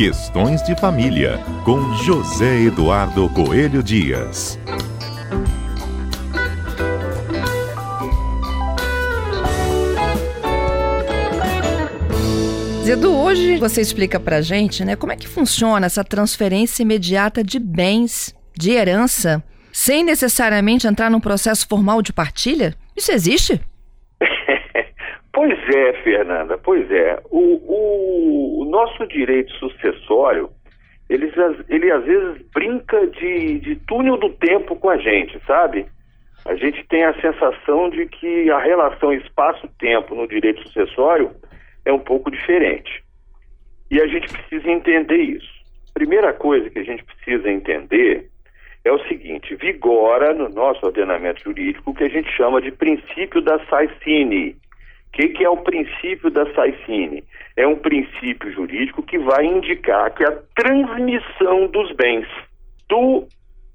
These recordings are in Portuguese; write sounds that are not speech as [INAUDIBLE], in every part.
Questões de Família, com José Eduardo Coelho Dias. Zedu, hoje você explica pra gente, né, como é que funciona essa transferência imediata de bens, de herança, sem necessariamente entrar num processo formal de partilha? Isso existe? Pois é, Fernanda, pois é. O, o, o nosso direito sucessório, ele, ele às vezes brinca de, de túnel do tempo com a gente, sabe? A gente tem a sensação de que a relação espaço-tempo no direito sucessório é um pouco diferente. E a gente precisa entender isso. Primeira coisa que a gente precisa entender é o seguinte: vigora no nosso ordenamento jurídico o que a gente chama de princípio da Saicine. O que, que, é o princípio da Saicine? É um princípio jurídico que vai indicar que a transmissão dos bens do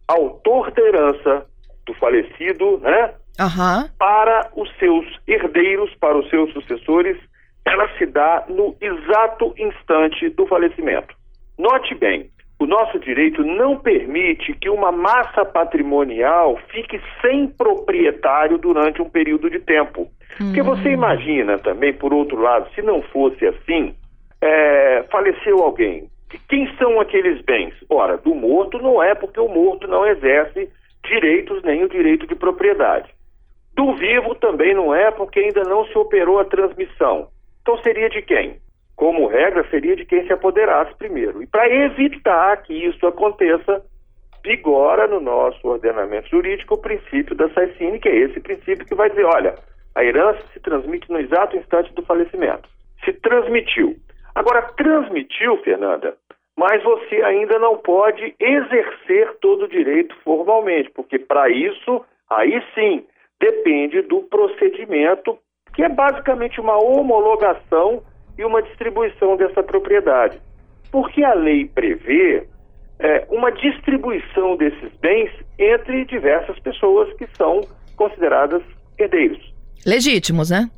autor da herança, do falecido, né, uhum. para os seus herdeiros, para os seus sucessores, ela se dá no exato instante do falecimento. Note bem, o nosso direito não permite que uma massa patrimonial fique sem proprietário durante um período de tempo. Porque hum. você imagina também, por outro lado, se não fosse assim, é, faleceu alguém. Quem são aqueles bens? Ora, do morto não é porque o morto não exerce direitos nem o direito de propriedade. Do vivo também não é porque ainda não se operou a transmissão. Então seria de quem? Como regra, seria de quem se apoderasse primeiro. E para evitar que isso aconteça, vigora no nosso ordenamento jurídico o princípio da Saicine, que é esse princípio que vai dizer, olha, a herança se transmite no exato instante do falecimento. Se transmitiu. Agora, transmitiu, Fernanda, mas você ainda não pode exercer todo o direito formalmente, porque para isso, aí sim, depende do procedimento que é basicamente uma homologação e uma distribuição dessa propriedade. Porque a lei prevê é, uma distribuição desses bens entre diversas pessoas que são consideradas herdeiros. Legítimos, né?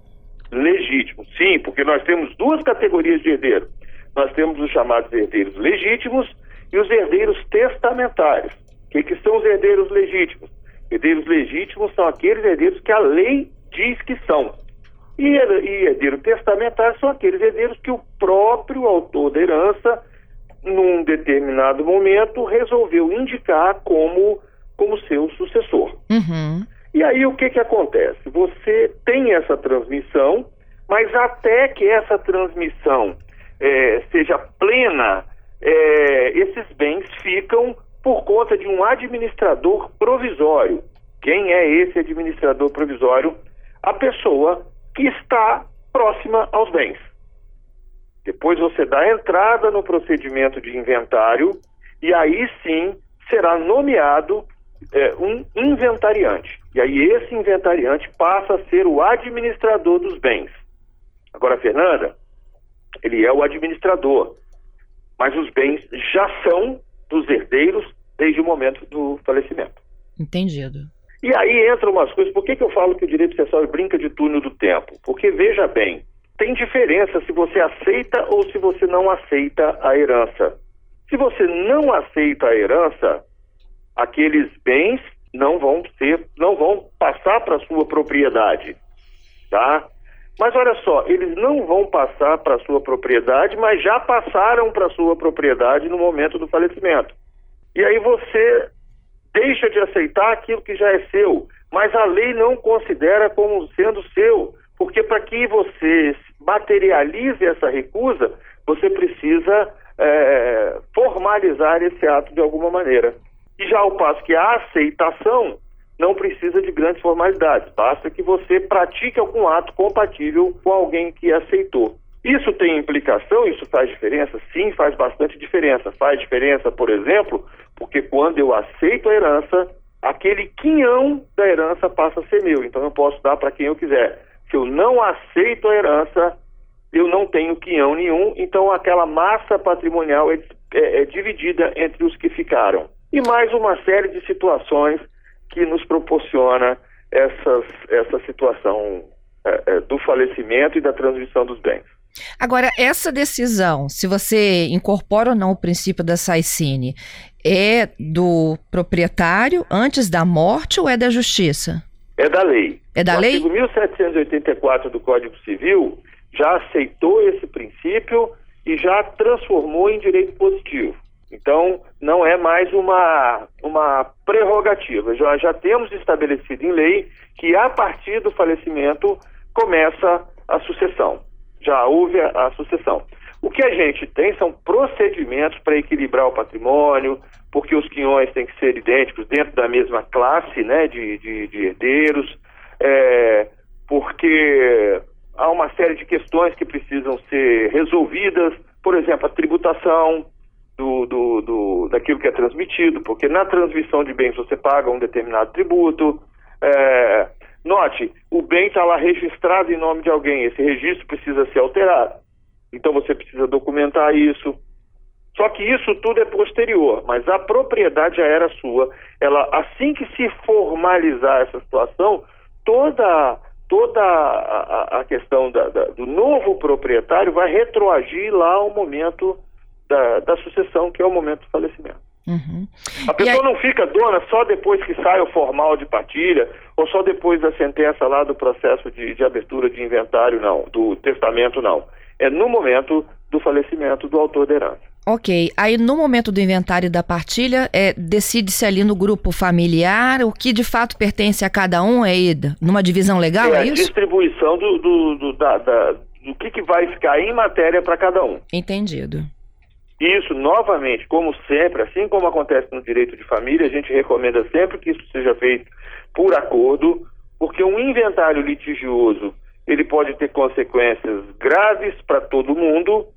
Legítimos, sim, porque nós temos duas categorias de herdeiro. Nós temos os chamados herdeiros legítimos e os herdeiros testamentários. O que, que são os herdeiros legítimos? Herdeiros legítimos são aqueles herdeiros que a lei diz que são. E, e herdeiro testamentário são aqueles herdeiros que o próprio autor da herança, num determinado momento, resolveu indicar como, como seu sucessor. Uhum. E aí o que, que acontece? Você tem essa transmissão, mas até que essa transmissão é, seja plena, é, esses bens ficam por conta de um administrador provisório. Quem é esse administrador provisório? A pessoa que está próxima aos bens. Depois você dá entrada no procedimento de inventário e aí sim será nomeado é, um inventariante. E aí esse inventariante passa a ser o administrador dos bens. Agora, Fernanda, ele é o administrador, mas os bens já são dos herdeiros desde o momento do falecimento. Entendido. E aí entram umas coisas. Por que, que eu falo que o direito processual brinca de túnel do tempo? Porque, veja bem, tem diferença se você aceita ou se você não aceita a herança. Se você não aceita a herança, aqueles bens não vão ser, não vão passar para sua propriedade, tá? Mas olha só, eles não vão passar para sua propriedade, mas já passaram para sua propriedade no momento do falecimento. E aí você deixa de aceitar aquilo que já é seu, mas a lei não considera como sendo seu, porque para que você materialize essa recusa, você precisa é, formalizar esse ato de alguma maneira. E já ao passo que a aceitação não precisa de grandes formalidades, basta que você pratique algum ato compatível com alguém que aceitou. Isso tem implicação? Isso faz diferença? Sim, faz bastante diferença. Faz diferença, por exemplo, porque quando eu aceito a herança, aquele quinhão da herança passa a ser meu. Então eu posso dar para quem eu quiser. Se eu não aceito a herança, eu não tenho quinhão nenhum, então aquela massa patrimonial é, é, é dividida entre os que ficaram. E mais uma série de situações que nos proporciona essas, essa situação é, é do falecimento e da transmissão dos bens. Agora, essa decisão, se você incorpora ou não o princípio da SAICINE, é do proprietário antes da morte ou é da justiça? É da lei. É da o lei? artigo 1784 do Código Civil já aceitou esse princípio e já transformou em direito positivo. Então, não é mais uma, uma prerrogativa. Já, já temos estabelecido em lei que, a partir do falecimento, começa a sucessão. Já houve a, a sucessão. O que a gente tem são procedimentos para equilibrar o patrimônio, porque os quinhões têm que ser idênticos dentro da mesma classe né, de, de, de herdeiros, é, porque há uma série de questões que precisam ser resolvidas, por exemplo, a tributação do, do, do, daquilo que é transmitido, porque na transmissão de bens você paga um determinado tributo. É, note, o bem está lá registrado em nome de alguém, esse registro precisa ser alterado. Então você precisa documentar isso. Só que isso tudo é posterior, mas a propriedade já era sua. Ela, assim que se formalizar essa situação, toda toda a, a questão da, da, do novo proprietário vai retroagir lá ao momento da, da sucessão, que é o momento do falecimento. Uhum. A pessoa aí... não fica dona só depois que sai o formal de partilha ou só depois da sentença lá do processo de, de abertura de inventário, não, do testamento, não. É no momento do falecimento do autor da herança. Ok. Aí no momento do inventário da partilha, é, decide-se ali no grupo familiar o que de fato pertence a cada um, é Ida? Numa divisão legal, é, é a isso? distribuição do, do, do, da, da, do que, que vai ficar em matéria para cada um. Entendido. Isso, novamente, como sempre, assim como acontece no direito de família, a gente recomenda sempre que isso seja feito por acordo, porque um inventário litigioso ele pode ter consequências graves para todo mundo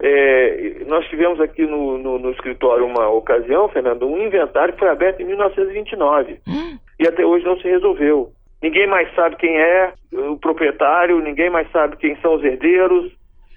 é, nós tivemos aqui no, no, no, escritório uma ocasião, Fernando, um inventário que foi aberto em 1929 hum. e até hoje não se resolveu. Ninguém mais sabe quem é o proprietário, ninguém mais sabe quem são os herdeiros.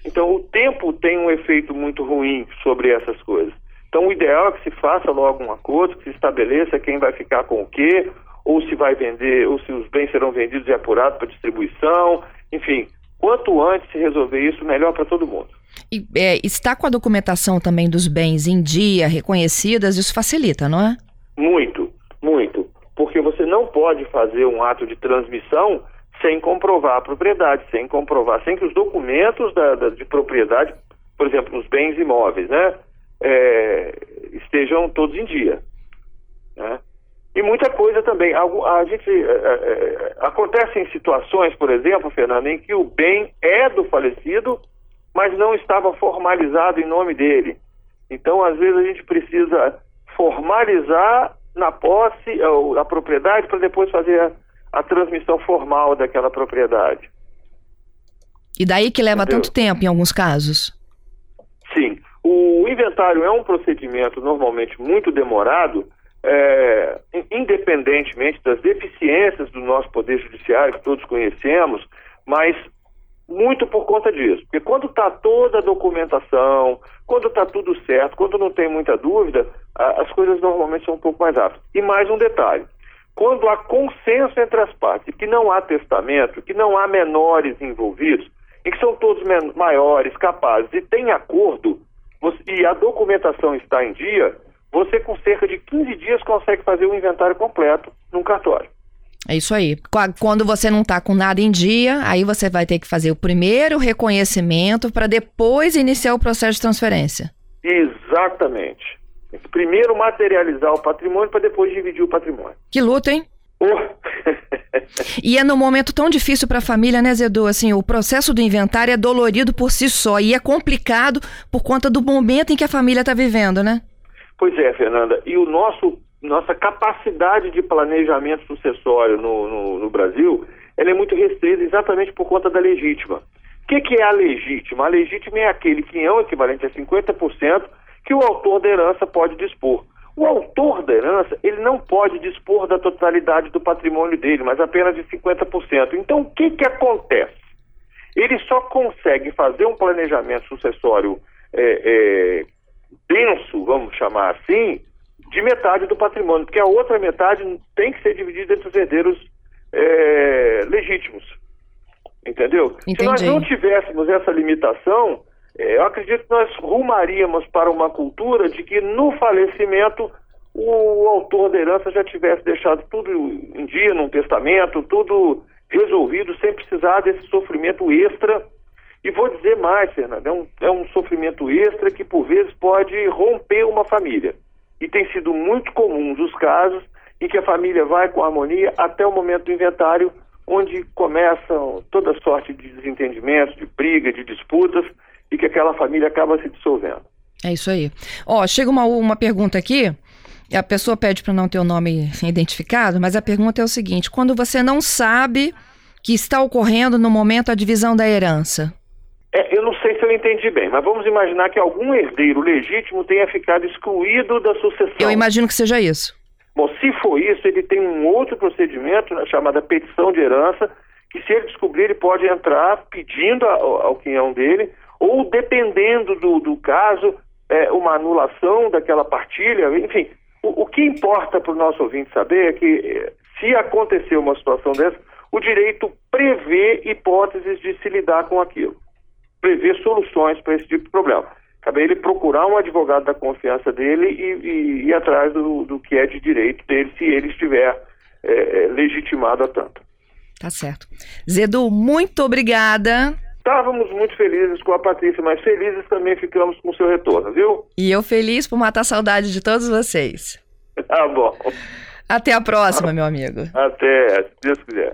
Então, o tempo tem um efeito muito ruim sobre essas coisas. Então, o ideal é que se faça logo um acordo, que se estabeleça quem vai ficar com o quê, ou se vai vender, ou se os bens serão vendidos e apurados para distribuição. Enfim, quanto antes se resolver isso, melhor para todo mundo. E é, está com a documentação também dos bens em dia, reconhecidas, isso facilita, não é? Muito, muito. Porque você não pode fazer um ato de transmissão sem comprovar a propriedade, sem comprovar, sem que os documentos da, da, de propriedade, por exemplo, os bens imóveis, né, é, estejam todos em dia. Né? E muita coisa também. A, a gente é, é, acontecem situações, por exemplo, Fernando, em que o bem é do falecido, mas não estava formalizado em nome dele. Então, às vezes, a gente precisa formalizar na posse a, a propriedade para depois fazer a, a, transmissão formal daquela propriedade. E daí que leva Entendeu? tanto tempo em alguns casos? Sim. O inventário é um procedimento normalmente muito demorado, é, independentemente das deficiências do nosso Poder Judiciário, que todos conhecemos, mas muito por conta disso. Porque quando está toda a documentação, quando está tudo certo, quando não tem muita dúvida, a, as coisas normalmente são um pouco mais rápidas. E mais um detalhe: quando há consenso entre as partes, que não há testamento, que não há menores envolvidos, e que são todos maiores, capazes, e tem acordo, você, e a documentação está em dia, você com cerca de 15 dias consegue fazer o inventário completo num cartório. É isso aí. Quando você não está com nada em dia, aí você vai ter que fazer o primeiro reconhecimento para depois iniciar o processo de transferência. Exatamente. Primeiro materializar o patrimônio para depois dividir o patrimônio. Que luta, hein? Oh. [LAUGHS] e é num momento tão difícil para a família, né, Zedu? Assim, o processo do inventário é dolorido por si só e é complicado por conta do momento em que a família está vivendo, né? Pois é, Fernanda. E o nosso nossa capacidade de planejamento sucessório no, no, no Brasil ela é muito restrita exatamente por conta da legítima. O que, que é a legítima? A legítima é aquele que é o equivalente a 50% que o autor da herança pode dispor. O autor da herança, ele não pode dispor da totalidade do patrimônio dele, mas apenas de 50%. Então, o que, que acontece? Ele só consegue fazer um planejamento sucessório é, é, denso, vamos chamar assim, de metade do patrimônio, porque a outra metade tem que ser dividida entre os herdeiros é, legítimos. Entendeu? Entendi. Se nós não tivéssemos essa limitação, eu acredito que nós rumaríamos para uma cultura de que no falecimento o autor da herança já tivesse deixado tudo em dia, num testamento, tudo resolvido, sem precisar desse sofrimento extra. E vou dizer mais, Fernando, é um, é um sofrimento extra que por vezes pode romper uma família. E tem sido muito comuns os casos em que a família vai com harmonia até o momento do inventário, onde começam toda sorte de desentendimentos, de briga, de disputas, e que aquela família acaba se dissolvendo. É isso aí. Ó, chega uma, uma pergunta aqui. A pessoa pede para não ter o nome identificado, mas a pergunta é o seguinte: quando você não sabe que está ocorrendo no momento a divisão da herança? É, eu não sei se eu entendi bem, mas vamos imaginar que algum herdeiro legítimo tenha ficado excluído da sucessão. Eu imagino que seja isso. Bom, se for isso, ele tem um outro procedimento, né, chamada petição de herança, que se ele descobrir, ele pode entrar pedindo ao, ao quinhão dele, ou dependendo do, do caso, é, uma anulação daquela partilha, enfim. O, o que importa para o nosso ouvinte saber é que eh, se acontecer uma situação dessa, o direito prevê hipóteses de se lidar com aquilo, prevê soluções para esse tipo de problema. Cabe ele procurar um advogado da confiança dele e, e ir atrás do, do que é de direito dele, se ele estiver é, legitimado a tanto. Tá certo. Zedu, muito obrigada. Estávamos muito felizes com a Patrícia, mas felizes também ficamos com o seu retorno, viu? E eu feliz por matar a saudade de todos vocês. Tá bom. Até a próxima, meu amigo. Até, se Deus quiser.